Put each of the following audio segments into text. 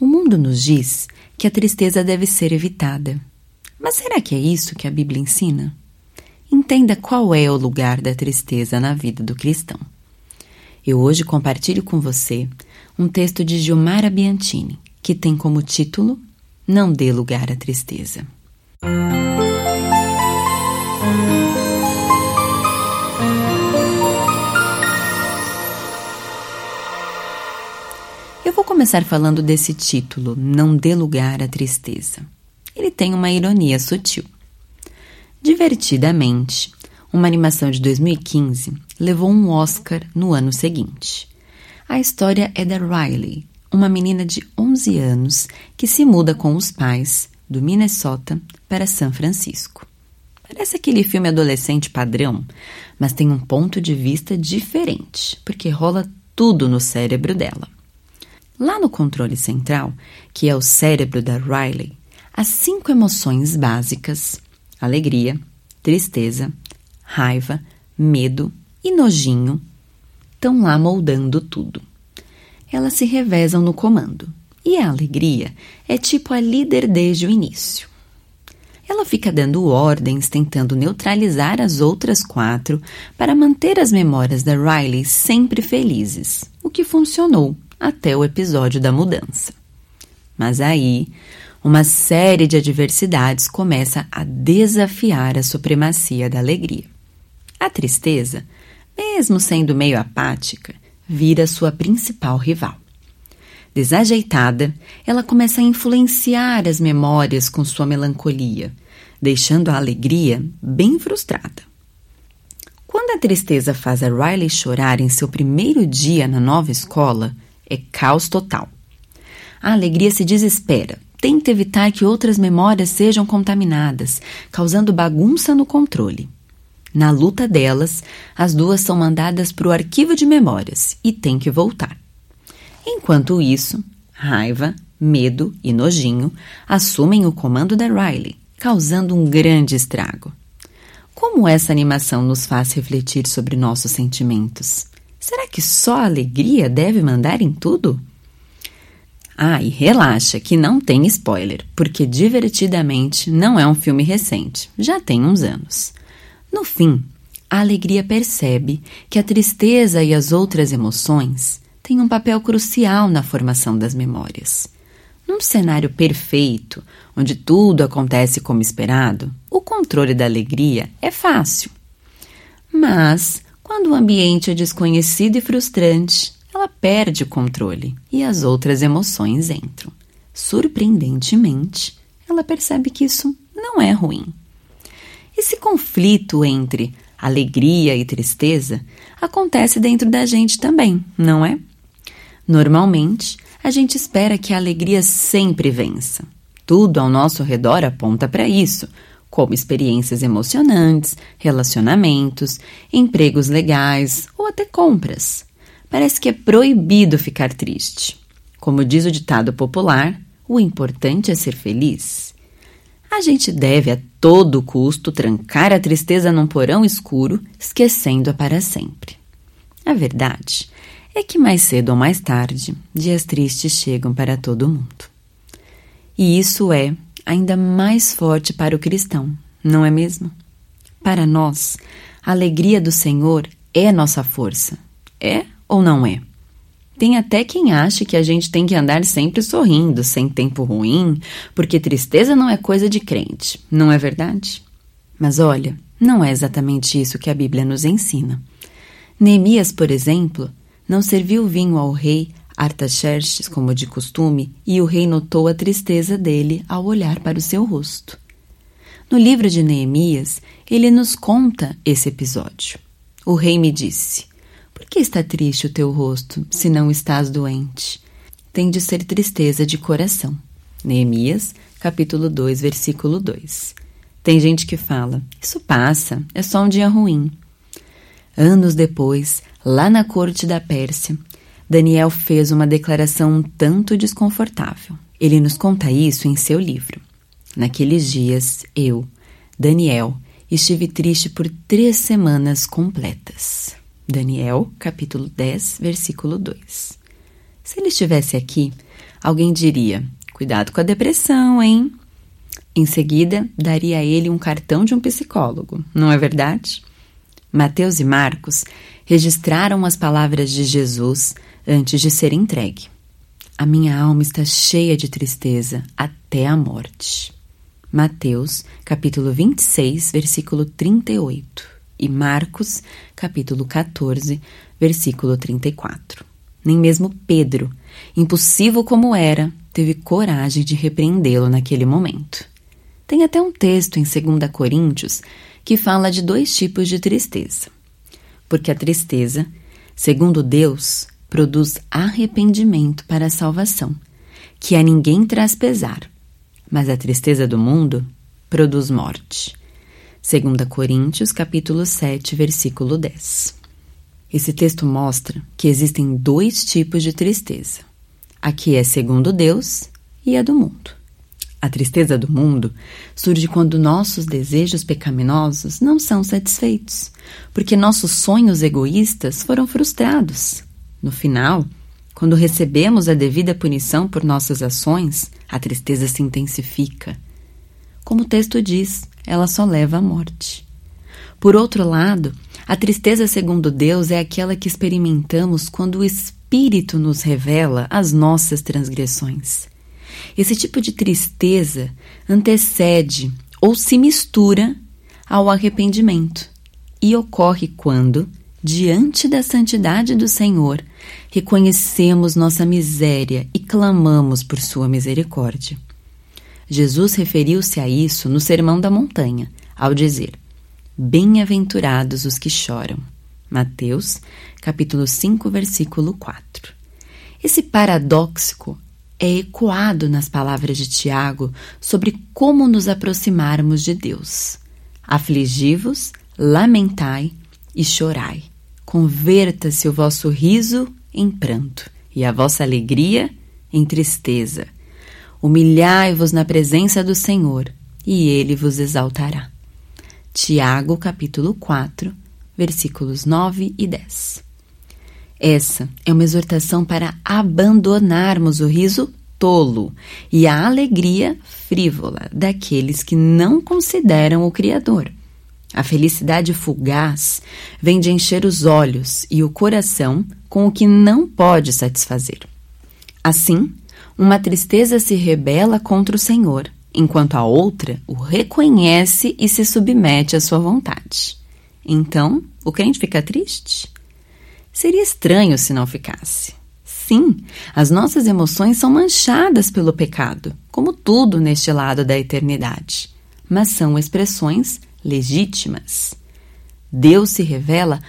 O mundo nos diz que a tristeza deve ser evitada. Mas será que é isso que a Bíblia ensina? Entenda qual é o lugar da tristeza na vida do cristão. Eu hoje compartilho com você um texto de Gilmar Biantini, que tem como título Não dê lugar à tristeza. Eu começar falando desse título, Não dê lugar à tristeza. Ele tem uma ironia sutil. Divertidamente, uma animação de 2015 levou um Oscar no ano seguinte. A história é da Riley, uma menina de 11 anos que se muda com os pais do Minnesota para São Francisco. Parece aquele filme adolescente padrão, mas tem um ponto de vista diferente, porque rola tudo no cérebro dela. Lá no controle central, que é o cérebro da Riley, as cinco emoções básicas alegria, tristeza, raiva, medo e nojinho estão lá moldando tudo. Elas se revezam no comando. E a alegria é tipo a líder desde o início. Ela fica dando ordens, tentando neutralizar as outras quatro para manter as memórias da Riley sempre felizes, o que funcionou até o episódio da mudança. Mas aí, uma série de adversidades começa a desafiar a supremacia da alegria. A tristeza, mesmo sendo meio apática, vira sua principal rival. Desajeitada, ela começa a influenciar as memórias com sua melancolia, deixando a alegria bem frustrada. Quando a tristeza faz a Riley chorar em seu primeiro dia na nova escola, é caos total. A alegria se desespera, tenta evitar que outras memórias sejam contaminadas, causando bagunça no controle. Na luta delas, as duas são mandadas para o arquivo de memórias e têm que voltar. Enquanto isso, raiva, medo e nojinho assumem o comando da Riley, causando um grande estrago. Como essa animação nos faz refletir sobre nossos sentimentos? Será que só a alegria deve mandar em tudo? Ah, e relaxa que não tem spoiler, porque Divertidamente não é um filme recente, já tem uns anos. No fim, a alegria percebe que a tristeza e as outras emoções têm um papel crucial na formação das memórias. Num cenário perfeito, onde tudo acontece como esperado, o controle da alegria é fácil. Mas, quando o ambiente é desconhecido e frustrante, ela perde o controle e as outras emoções entram. Surpreendentemente, ela percebe que isso não é ruim. Esse conflito entre alegria e tristeza acontece dentro da gente também, não é? Normalmente, a gente espera que a alegria sempre vença. Tudo ao nosso redor aponta para isso, como experiências emocionantes, relacionamentos, empregos legais ou até compras. Parece que é proibido ficar triste. Como diz o ditado popular, o importante é ser feliz. A gente deve a todo custo trancar a tristeza num porão escuro, esquecendo-a para sempre. A verdade é que mais cedo ou mais tarde, dias tristes chegam para todo mundo. E isso é ainda mais forte para o cristão, não é mesmo? Para nós, a alegria do Senhor é nossa força. É ou não é? Tem até quem ache que a gente tem que andar sempre sorrindo, sem tempo ruim, porque tristeza não é coisa de crente, não é verdade? Mas olha, não é exatamente isso que a Bíblia nos ensina. Neemias, por exemplo, não serviu vinho ao rei Artaxerxes como de costume, e o rei notou a tristeza dele ao olhar para o seu rosto. No livro de Neemias, ele nos conta esse episódio. O rei me disse: por que está triste o teu rosto, se não estás doente? Tem de ser tristeza de coração. Neemias, capítulo 2, versículo 2. Tem gente que fala: Isso passa, é só um dia ruim. Anos depois, lá na corte da Pérsia, Daniel fez uma declaração um tanto desconfortável. Ele nos conta isso em seu livro. Naqueles dias, eu, Daniel, estive triste por três semanas completas. Daniel, capítulo 10, versículo 2. Se ele estivesse aqui, alguém diria: Cuidado com a depressão, hein? Em seguida, daria a ele um cartão de um psicólogo, não é verdade? Mateus e Marcos registraram as palavras de Jesus antes de ser entregue. A minha alma está cheia de tristeza até a morte. Mateus, capítulo 26, versículo 38 e Marcos, capítulo 14, versículo 34. Nem mesmo Pedro, impulsivo como era, teve coragem de repreendê-lo naquele momento. Tem até um texto em 2 Coríntios que fala de dois tipos de tristeza. Porque a tristeza, segundo Deus, produz arrependimento para a salvação, que a ninguém traz pesar, mas a tristeza do mundo produz morte. 2 Coríntios capítulo 7, versículo 10. Esse texto mostra que existem dois tipos de tristeza. A que é segundo Deus e a do mundo. A tristeza do mundo surge quando nossos desejos pecaminosos não são satisfeitos, porque nossos sonhos egoístas foram frustrados. No final, quando recebemos a devida punição por nossas ações, a tristeza se intensifica. Como o texto diz, ela só leva à morte. Por outro lado, a tristeza segundo Deus é aquela que experimentamos quando o Espírito nos revela as nossas transgressões. Esse tipo de tristeza antecede ou se mistura ao arrependimento e ocorre quando, diante da santidade do Senhor, reconhecemos nossa miséria e clamamos por sua misericórdia. Jesus referiu-se a isso no Sermão da Montanha, ao dizer: Bem-aventurados os que choram. Mateus, capítulo 5, versículo 4. Esse paradoxo é ecoado nas palavras de Tiago sobre como nos aproximarmos de Deus. Afligi-vos, lamentai e chorai. Converta-se o vosso riso em pranto e a vossa alegria em tristeza. Humilhai-vos na presença do Senhor e ele vos exaltará. Tiago, capítulo 4, versículos 9 e 10. Essa é uma exortação para abandonarmos o riso tolo e a alegria frívola daqueles que não consideram o Criador. A felicidade fugaz vem de encher os olhos e o coração com o que não pode satisfazer. Assim, uma tristeza se rebela contra o Senhor, enquanto a outra o reconhece e se submete à sua vontade. Então, o crente fica triste? Seria estranho se não ficasse. Sim, as nossas emoções são manchadas pelo pecado, como tudo neste lado da eternidade, mas são expressões legítimas. Deus se revela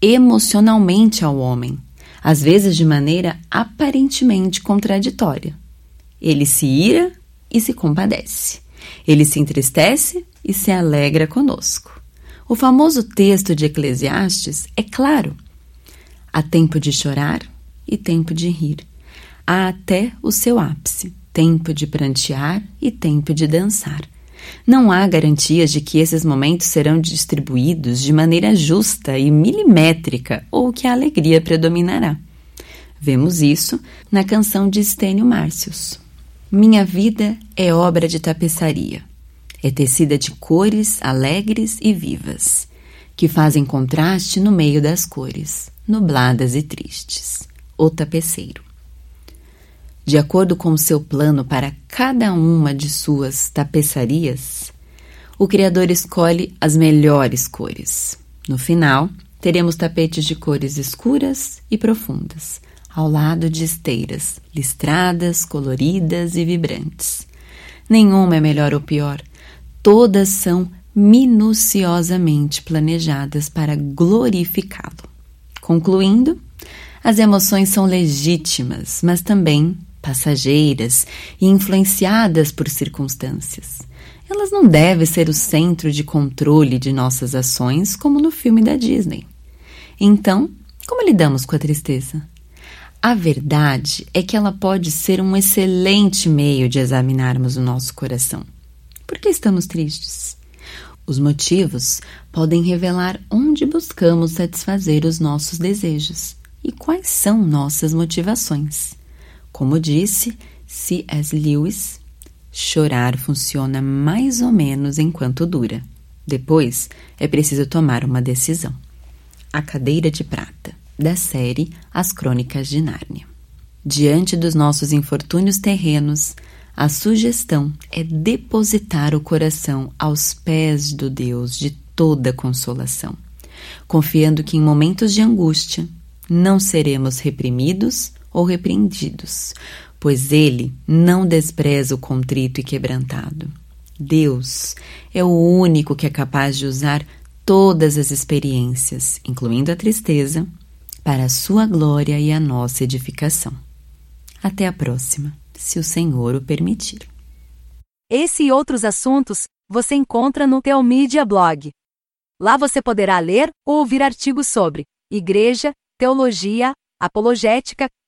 emocionalmente ao homem, às vezes de maneira aparentemente contraditória. Ele se ira e se compadece. Ele se entristece e se alegra conosco. O famoso texto de Eclesiastes é claro. Há tempo de chorar e tempo de rir. Há até o seu ápice, tempo de prantear e tempo de dançar. Não há garantias de que esses momentos serão distribuídos de maneira justa e milimétrica ou que a alegria predominará. Vemos isso na canção de Stênio Márcios. Minha vida é obra de tapeçaria. É tecida de cores alegres e vivas, que fazem contraste no meio das cores nubladas e tristes. O tapeceiro. De acordo com o seu plano para cada uma de suas tapeçarias, o Criador escolhe as melhores cores. No final, teremos tapetes de cores escuras e profundas, ao lado de esteiras listradas, coloridas e vibrantes. Nenhuma é melhor ou pior, todas são minuciosamente planejadas para glorificá-lo. Concluindo, as emoções são legítimas, mas também passageiras e influenciadas por circunstâncias. Elas não devem ser o centro de controle de nossas ações, como no filme da Disney. Então, como lidamos com a tristeza? A verdade é que ela pode ser um excelente meio de examinarmos o nosso coração. Por que estamos tristes? Os motivos podem revelar onde buscamos satisfazer os nossos desejos e quais são nossas motivações. Como disse, C.S. Lewis. Chorar funciona mais ou menos enquanto dura. Depois é preciso tomar uma decisão. A Cadeira de Prata, da série As Crônicas de Nárnia. Diante dos nossos infortúnios terrenos, a sugestão é depositar o coração aos pés do Deus de toda consolação, confiando que em momentos de angústia não seremos reprimidos ou repreendidos, pois Ele não despreza o contrito e quebrantado. Deus é o único que é capaz de usar todas as experiências, incluindo a tristeza, para a sua glória e a nossa edificação. Até a próxima, se o Senhor o permitir. Esse e outros assuntos você encontra no Teomídia Blog. Lá você poderá ler ou ouvir artigos sobre igreja, teologia, apologética,